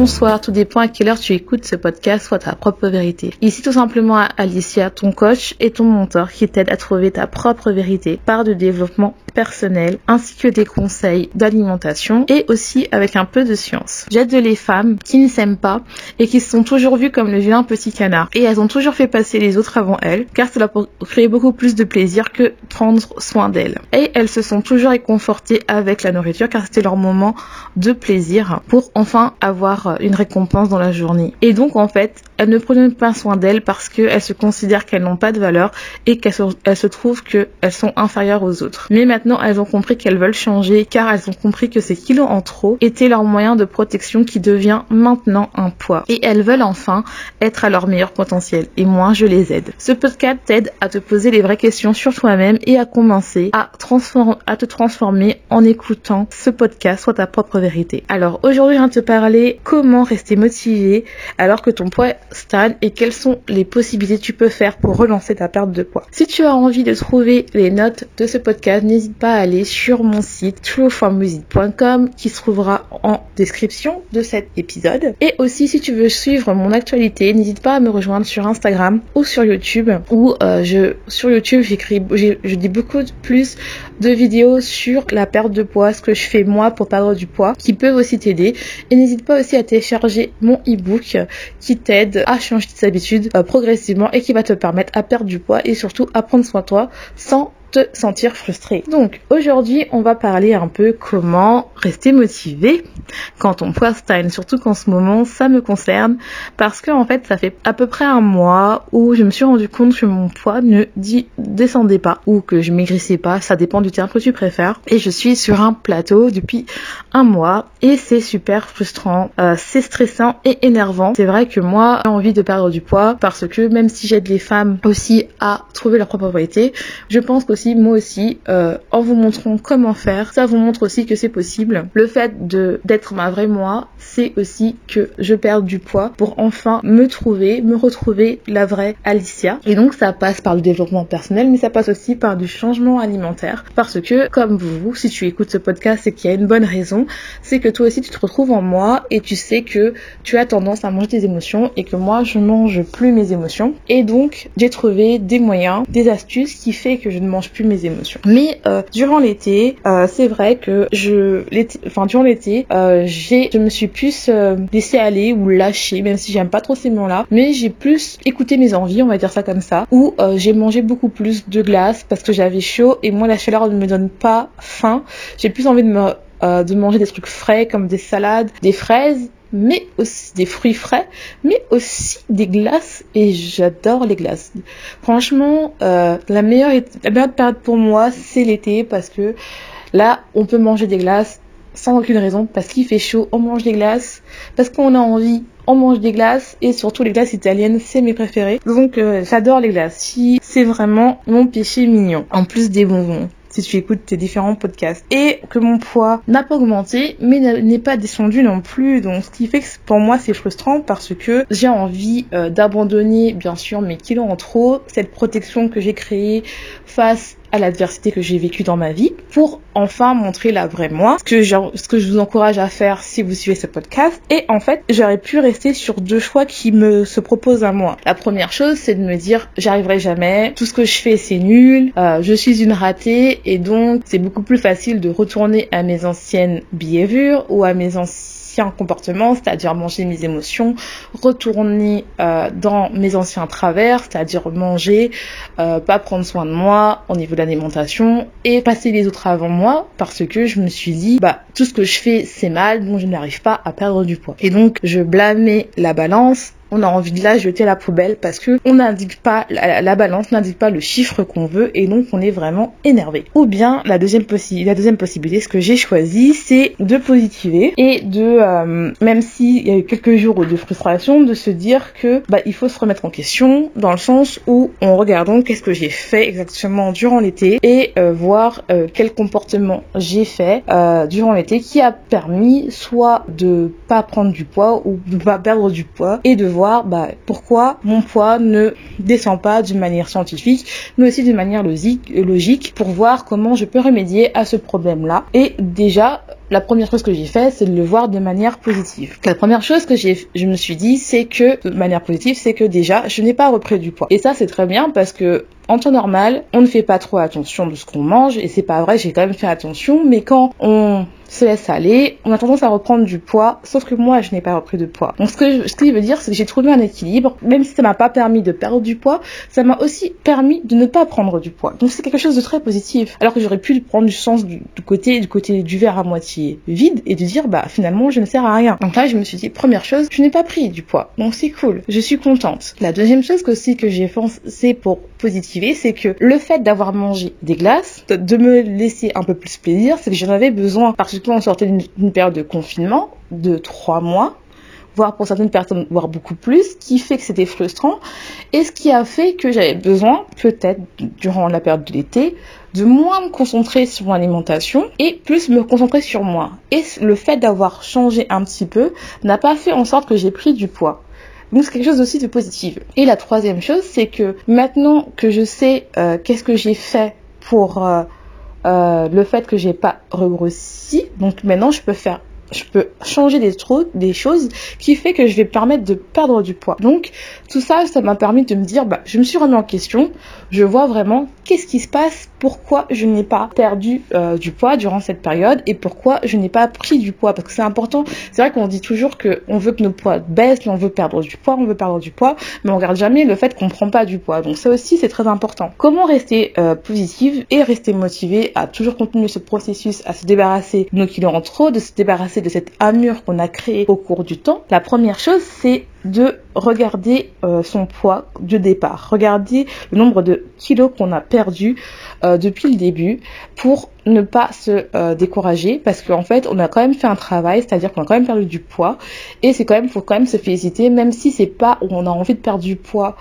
Bonsoir, tout dépend à quelle heure tu écoutes ce podcast, soit ta propre vérité. Ici tout simplement Alicia, ton coach et ton mentor qui t'aide à trouver ta propre vérité par de développement personnel ainsi que des conseils d'alimentation et aussi avec un peu de science. J'aide les femmes qui ne s'aiment pas et qui se sont toujours vues comme le vilain petit canard et elles ont toujours fait passer les autres avant elles car cela pour créer beaucoup plus de plaisir que prendre soin d'elles. Et elles se sont toujours réconfortées avec la nourriture car c'était leur moment de plaisir pour enfin avoir une récompense dans la journée. Et donc en fait, elles ne prennent pas soin d'elles parce qu'elles se considèrent qu'elles n'ont pas de valeur et qu'elles se, se trouvent qu'elles sont inférieures aux autres. Mais maintenant, elles ont compris qu'elles veulent changer car elles ont compris que ces kilos en trop étaient leur moyen de protection qui devient maintenant un poids. Et elles veulent enfin être à leur meilleur potentiel. Et moi, je les aide. Ce podcast t'aide à te poser les vraies questions sur toi-même et à commencer à, à te transformer en écoutant ce podcast, soit ta propre vérité. Alors aujourd'hui, je viens te parler comment rester motivé alors que ton poids stagne et quelles sont les possibilités que tu peux faire pour relancer ta perte de poids. Si tu as envie de trouver les notes de ce podcast, n'hésite pas à aller sur mon site trueformusic.com qui se trouvera en description de cet épisode. Et aussi, si tu veux suivre mon actualité, n'hésite pas à me rejoindre sur Instagram ou sur YouTube où euh, je sur YouTube j'écris je dis beaucoup plus de vidéos sur la perte de poids, ce que je fais moi pour perdre du poids, qui peuvent aussi t'aider. Et n'hésite pas aussi à télécharger mon e-book qui t'aide à changer tes habitudes euh, progressivement et qui va te permettre à perdre du poids et surtout à prendre soin de toi sans te sentir frustré. Donc aujourd'hui on va parler un peu comment rester motivé quand ton poids stagne, surtout qu'en ce moment ça me concerne parce que en fait ça fait à peu près un mois où je me suis rendu compte que mon poids ne descendait pas ou que je maigrissais pas, ça dépend du terme que tu préfères et je suis sur un plateau depuis un mois et c'est super frustrant, euh, c'est stressant et énervant. C'est vrai que moi j'ai envie de perdre du poids parce que même si j'aide les femmes aussi à trouver leur propre vérité, je pense moi aussi, euh, en vous montrant comment faire, ça vous montre aussi que c'est possible. Le fait de d'être ma vraie moi, c'est aussi que je perds du poids pour enfin me trouver, me retrouver la vraie Alicia. Et donc ça passe par le développement personnel, mais ça passe aussi par du changement alimentaire. Parce que, comme vous, si tu écoutes ce podcast, c'est qu'il y a une bonne raison, c'est que toi aussi tu te retrouves en moi et tu sais que tu as tendance à manger tes émotions et que moi je mange plus mes émotions. Et donc j'ai trouvé des moyens, des astuces qui fait que je ne mange plus mes émotions. Mais euh, durant l'été, euh, c'est vrai que je, enfin durant l'été, euh, j'ai, je me suis plus laissé aller ou lâché, même si j'aime pas trop ces mots-là, mais j'ai plus écouté mes envies, on va dire ça comme ça, où j'ai mangé beaucoup plus de glace parce que j'avais chaud et moi la chaleur ne me donne pas faim. J'ai plus envie de de manger des trucs frais comme des salades, des fraises mais aussi des fruits frais, mais aussi des glaces et j'adore les glaces. Franchement, euh, la meilleure période pour moi c'est l'été parce que là on peut manger des glaces sans aucune raison parce qu'il fait chaud, on mange des glaces parce qu'on a envie, on mange des glaces et surtout les glaces italiennes, c'est mes préférées. Donc euh, j'adore les glaces. C'est vraiment mon péché mignon en plus des bonbons si tu écoutes tes différents podcasts. Et que mon poids n'a pas augmenté, mais n'est pas descendu non plus. Donc, ce qui fait que pour moi, c'est frustrant parce que j'ai envie euh, d'abandonner, bien sûr, mes kilos en trop, cette protection que j'ai créée face à l'adversité que j'ai vécue dans ma vie pour enfin montrer la vraie moi, ce que, ce que je vous encourage à faire si vous suivez ce podcast. Et en fait, j'aurais pu rester sur deux choix qui me se proposent à moi. La première chose, c'est de me dire, j'arriverai jamais, tout ce que je fais, c'est nul, euh, je suis une ratée, et donc c'est beaucoup plus facile de retourner à mes anciennes behaviors ou à mes anciennes comportement, c'est-à-dire manger mes émotions, retourner euh, dans mes anciens travers, c'est-à-dire manger, euh, pas prendre soin de moi au niveau de l'alimentation et passer les autres avant moi parce que je me suis dit, bah tout ce que je fais c'est mal, donc je n'arrive pas à perdre du poids. Et donc je blâmais la balance on a envie de la jeter la poubelle parce que on n'indique pas la, balance n'indique pas le chiffre qu'on veut et donc on est vraiment énervé. Ou bien la deuxième possibilité, ce que j'ai choisi, c'est de positiver et de euh, même s'il y a eu quelques jours de frustration, de se dire que bah il faut se remettre en question dans le sens où on regarde qu'est-ce que j'ai fait exactement durant l'été et euh, voir euh, quel comportement j'ai fait durant l'été qui a permis soit de pas prendre du poids ou de pas perdre du poids et de voir bah, pourquoi mon poids ne descend pas d'une manière scientifique, mais aussi d'une manière logique, pour voir comment je peux remédier à ce problème-là. Et déjà, la première chose que j'ai fait, c'est de le voir de manière positive. La première chose que je me suis dit, c'est que, de manière positive, c'est que déjà, je n'ai pas repris du poids. Et ça, c'est très bien parce que, en temps normal, on ne fait pas trop attention de ce qu'on mange et c'est pas vrai, j'ai quand même fait attention, mais quand on se laisse aller, on a tendance à reprendre du poids, sauf que moi je n'ai pas repris de poids. Donc ce que ce qui veut dire c'est que j'ai trouvé un équilibre, même si ça m'a pas permis de perdre du poids, ça m'a aussi permis de ne pas prendre du poids. Donc c'est quelque chose de très positif. Alors que j'aurais pu prendre du sens du, côté du côté du verre à moitié vide et de dire bah finalement je ne sers à rien. Donc là je me suis dit première chose, je n'ai pas pris du poids. Donc c'est cool, je suis contente. La deuxième chose que aussi que j'ai pensé pour positiver, c'est que le fait d'avoir mangé des glaces, de me laisser un peu plus plaisir, c'est que j'en avais besoin parce on sortait d'une période de confinement de trois mois, voire pour certaines personnes, voire beaucoup plus, qui fait que c'était frustrant, et ce qui a fait que j'avais besoin, peut-être durant la période de l'été, de moins me concentrer sur mon alimentation et plus me concentrer sur moi. Et le fait d'avoir changé un petit peu n'a pas fait en sorte que j'ai pris du poids. Donc c'est quelque chose aussi de positif. Et la troisième chose, c'est que maintenant que je sais euh, qu'est-ce que j'ai fait pour euh, euh, le fait que j'ai pas regrossi. Donc maintenant, je peux faire je peux changer des, des choses qui fait que je vais permettre de perdre du poids. Donc tout ça, ça m'a permis de me dire, bah, je me suis remis en question, je vois vraiment qu'est-ce qui se passe, pourquoi je n'ai pas perdu euh, du poids durant cette période et pourquoi je n'ai pas pris du poids. Parce que c'est important, c'est vrai qu'on dit toujours qu'on veut que nos poids baissent, on veut perdre du poids, on veut perdre du poids, mais on regarde jamais le fait qu'on prend pas du poids. Donc ça aussi, c'est très important. Comment rester euh, positive et rester motivé à toujours continuer ce processus, à se débarrasser de nos kilos en trop, de se débarrasser de cette amure qu'on a créée au cours du temps, la première chose, c'est de regarder euh, son poids de départ, regarder le nombre de kilos qu'on a perdu euh, depuis le début pour ne pas se euh, décourager parce qu'en fait on a quand même fait un travail, c'est-à-dire qu'on a quand même perdu du poids et c'est quand même faut quand même se féliciter même si c'est pas où on a envie de perdre du poids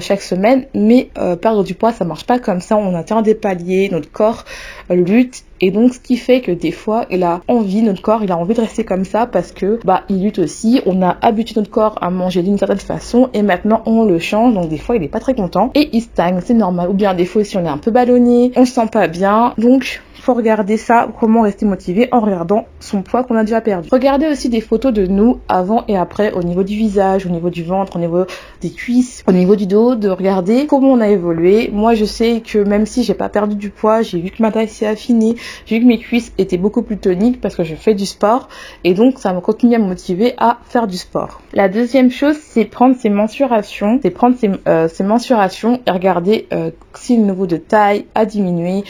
chaque semaine, mais perdre du poids ça marche pas comme ça, on atteint des paliers, notre corps lutte et donc ce qui fait que des fois il a envie, notre corps il a envie de rester comme ça parce que bah il lutte aussi, on a habitué notre corps à manger d'une certaine façon et maintenant on le change donc des fois il est pas très content et il stagne, c'est normal. Ou bien des fois si on est un peu ballonné, on se sent pas bien donc faut regarder ça, comment rester motivé en regardant son poids qu'on a déjà perdu. Regardez aussi des photos de nous avant et après au niveau du visage, au niveau du ventre, au niveau des cuisses, au niveau du dos, de regarder comment on a évolué. Moi, je sais que même si j'ai pas perdu du poids, j'ai vu que ma taille s'est affinée, j'ai vu que mes cuisses étaient beaucoup plus toniques parce que je fais du sport et donc ça me continue à me motiver à faire du sport. La deuxième chose, c'est prendre ses mensurations, c'est prendre ses, euh, mensurations et regarder euh, si le niveau de taille a diminué,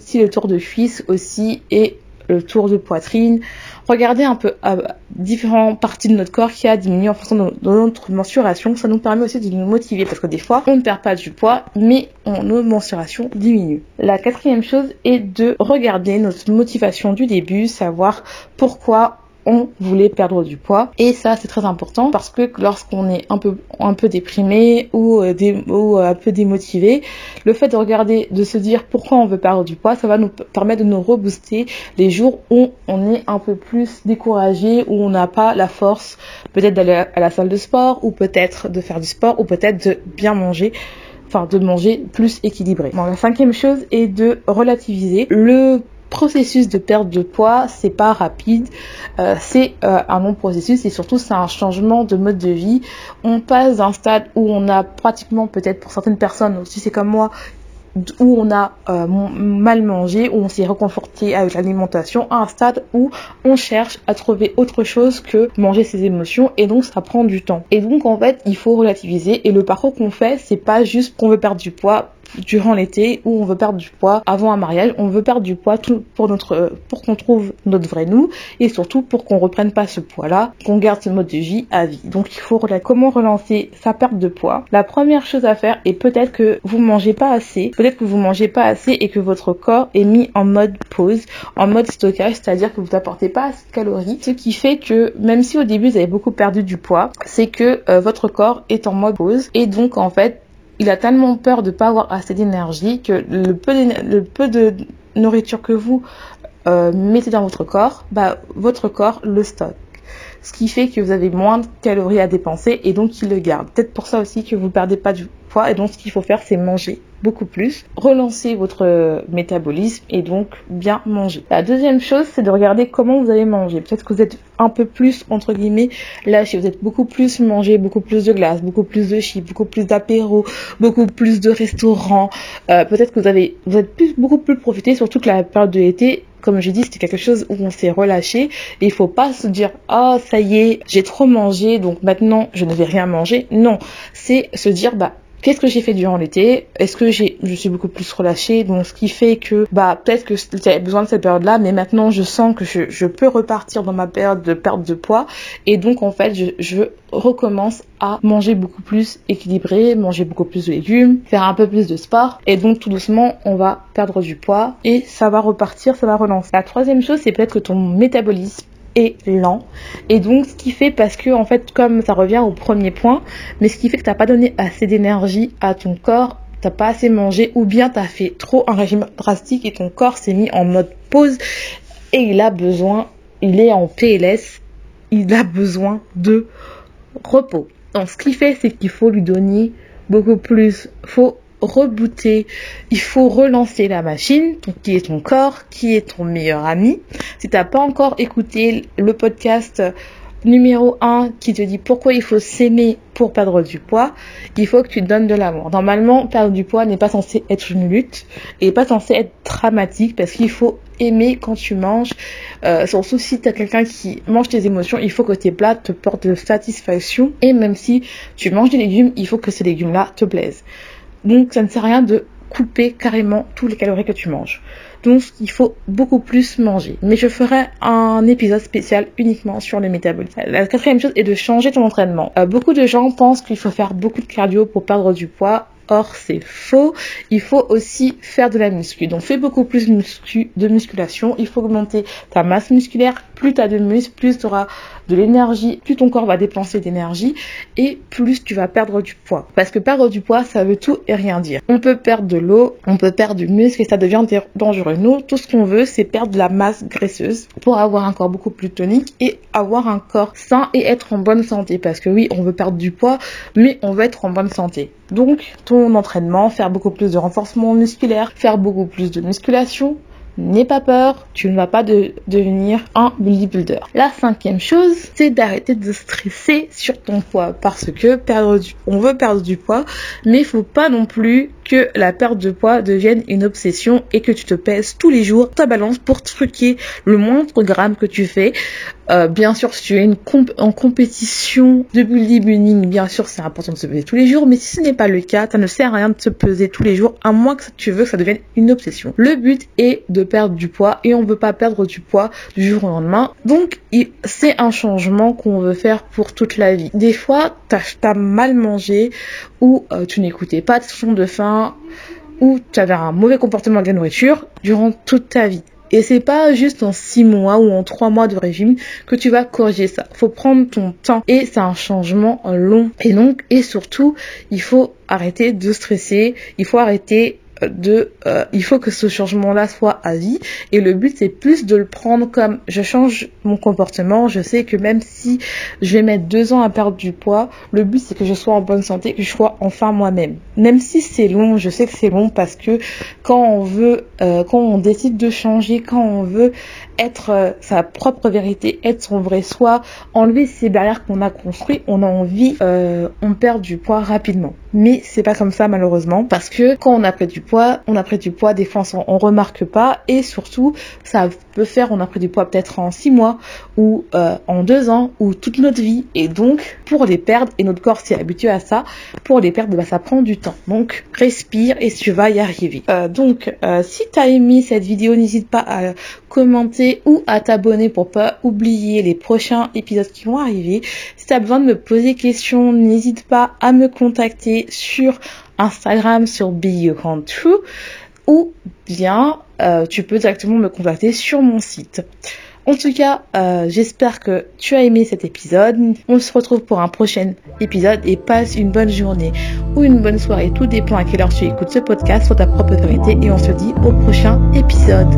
si le tour de cuisse aussi et le tour de poitrine. Regardez un peu à différentes parties de notre corps qui a diminué en fonction de, notre mensuration. Ça nous permet aussi de nous motiver parce que des fois, on ne perd pas du poids, mais nos mensurations diminuent. La quatrième chose est de regarder notre motivation du début, savoir pourquoi on voulait perdre du poids. Et ça, c'est très important parce que lorsqu'on est un peu, un peu déprimé ou, euh, euh, un peu démotivé, le fait de regarder, de se dire pourquoi on veut perdre du poids, ça va nous permettre de nous rebooster les jours où on est un peu plus découragé, où on n'a pas la force peut-être d'aller à la salle de sport ou peut-être de faire du sport ou peut-être de bien manger enfin de manger plus équilibré. La cinquième chose est de relativiser le processus de perte de poids, c'est pas rapide, euh, c'est euh, un long processus et surtout c'est un changement de mode de vie. On passe d'un stade où on a pratiquement peut-être pour certaines personnes, si c'est comme moi, où on a euh, mal mangé, où on s'est reconforté avec l'alimentation, à un stade où on cherche à trouver autre chose que manger ses émotions et donc ça prend du temps. Et donc en fait il faut relativiser et le parcours qu'on fait c'est pas juste qu'on veut perdre du poids durant l'été où on veut perdre du poids avant un mariage, on veut perdre du poids tout pour notre pour qu'on trouve notre vrai nous et surtout pour qu'on reprenne pas ce poids là, qu'on garde ce mode de vie à vie. Donc il faut comment relancer sa perte de poids? La première chose à faire est peut-être que vous mangez pas assez, peut-être que vous mangez pas assez et que votre corps est mis en mode pause, en mode stockage, c'est-à-dire que vous apportez pas assez de calories, ce qui fait que même si au début vous avez beaucoup perdu du poids, c'est que euh, votre corps est en mode pause et donc en fait il a tellement peur de pas avoir assez d'énergie que le peu, de, nourriture que vous euh, mettez dans votre corps, bah, votre corps le stocke. ce qui fait que vous avez moins de calories à dépenser et donc il le garde. Peut-être pour ça aussi que vous perdez pas du et donc ce qu'il faut faire c'est manger beaucoup plus, relancer votre métabolisme et donc bien manger. La deuxième chose, c'est de regarder comment vous allez manger. Peut-être que vous êtes un peu plus, entre guillemets, lâché. Vous êtes beaucoup plus mangé, beaucoup plus de glace, beaucoup plus de chips, beaucoup plus d'apéros, beaucoup plus de restaurants. Euh, Peut-être que vous avez, vous êtes beaucoup plus profité, surtout que la période de l'été, comme j'ai dit, c'était quelque chose où on s'est relâché. Et il faut pas se dire, ah, oh, ça y est, j'ai trop mangé, donc maintenant je ne vais rien manger. Non. C'est se dire, bah, Qu'est-ce que j'ai fait durant l'été? Est-ce que j'ai, je suis beaucoup plus relâchée, donc ce qui fait que, bah, peut-être que j'avais besoin de cette période-là, mais maintenant je sens que je, je, peux repartir dans ma période de perte de poids, et donc en fait, je, je recommence à manger beaucoup plus équilibré, manger beaucoup plus de légumes, faire un peu plus de sport, et donc tout doucement, on va perdre du poids et ça va repartir, ça va relancer. La troisième chose, c'est peut-être que ton métabolisme lent. Et donc, ce qui fait, parce que, en fait, comme ça revient au premier point, mais ce qui fait que t'as pas donné assez d'énergie à ton corps, t'as pas assez mangé, ou bien t'as fait trop un régime drastique et ton corps s'est mis en mode pause et il a besoin, il est en PLS, il a besoin de repos. Donc, ce qu'il fait, c'est qu'il faut lui donner beaucoup plus, faut rebooter, il faut relancer la machine, qui est ton corps, qui est ton meilleur ami. Si t'as pas encore écouté le podcast numéro 1 qui te dit pourquoi il faut s'aimer pour perdre du poids, il faut que tu donnes de l'amour. Normalement, perdre du poids n'est pas censé être une lutte et pas censé être dramatique parce qu'il faut aimer quand tu manges. Euh, surtout si tu quelqu'un qui mange tes émotions, il faut que tes plats te portent de satisfaction et même si tu manges des légumes, il faut que ces légumes-là te plaisent. Donc ça ne sert à rien de couper carrément tous les calories que tu manges. Donc il faut beaucoup plus manger. Mais je ferai un épisode spécial uniquement sur le métabolisme. La quatrième chose est de changer ton entraînement. Euh, beaucoup de gens pensent qu'il faut faire beaucoup de cardio pour perdre du poids. Or, c'est faux. Il faut aussi faire de la muscu. Donc, fais beaucoup plus de, muscu, de musculation. Il faut augmenter ta masse musculaire. Plus tu as de muscles, plus tu auras de l'énergie, plus ton corps va dépenser d'énergie et plus tu vas perdre du poids. Parce que perdre du poids, ça veut tout et rien dire. On peut perdre de l'eau, on peut perdre du muscle et ça devient dangereux. Nous, tout ce qu'on veut, c'est perdre de la masse graisseuse pour avoir un corps beaucoup plus tonique et avoir un corps sain et être en bonne santé. Parce que oui, on veut perdre du poids, mais on veut être en bonne santé. Donc, ton entraînement, faire beaucoup plus de renforcement musculaire, faire beaucoup plus de musculation, N'aie pas peur, tu ne vas pas de devenir un bodybuilder. La cinquième chose, c'est d'arrêter de stresser sur ton poids parce que perdre on veut perdre du poids, mais il faut pas non plus que la perte de poids devienne une obsession et que tu te pèses tous les jours ta balance pour truquer le moindre gramme que tu fais. Euh, bien sûr, si tu es en compétition de bodybuilding, bien sûr, c'est important de se peser tous les jours, mais si ce n'est pas le cas, ça ne sert à rien de se peser tous les jours, à moins que tu veux que ça devienne une obsession. Le but est de perdre du poids et on veut pas perdre du poids du jour au lendemain. Donc, c'est un changement qu'on veut faire pour toute la vie. Des fois, t'as as mal mangé ou euh, tu n'écoutais pas de son de faim ou tu avais un mauvais comportement de la nourriture durant toute ta vie. Et c'est pas juste en six mois ou en trois mois de régime que tu vas corriger ça. Faut prendre ton temps et c'est un changement long. Et donc, et surtout, il faut arrêter de stresser. Il faut arrêter de euh, il faut que ce changement là soit à vie. Et le but c'est plus de le prendre comme je change mon comportement je sais que même si je vais mettre deux ans à perdre du poids le but c'est que je sois en bonne santé que je sois enfin moi-même. Même si c'est long je sais que c'est long parce que quand on veut euh, quand on décide de changer quand on veut être euh, sa propre vérité être son vrai soi enlever ces barrières qu'on a construites on a envie on perd du poids rapidement mais c'est pas comme ça malheureusement parce que quand on a pris du poids, on a pris du poids, des fois on, remarque pas et surtout ça peut faire on a pris du poids peut-être en six mois ou euh, en deux ans ou toute notre vie et donc pour les perdre et notre corps s'est habitué à ça, pour les perdre bah, ça prend du temps. Donc respire et tu vas y arriver. Euh, donc euh, si tu as aimé cette vidéo, n'hésite pas à commenter ou à t'abonner pour pas oublier les prochains épisodes qui vont arriver. Si tu as besoin de me poser questions, n'hésite pas à me contacter sur Instagram sur Be True ou bien euh, tu peux directement me contacter sur mon site. En tout cas, euh, j'espère que tu as aimé cet épisode. On se retrouve pour un prochain épisode et passe une bonne journée ou une bonne soirée. Tout dépend à quelle heure tu écoutes ce podcast sur ta propre vérité et on se dit au prochain épisode.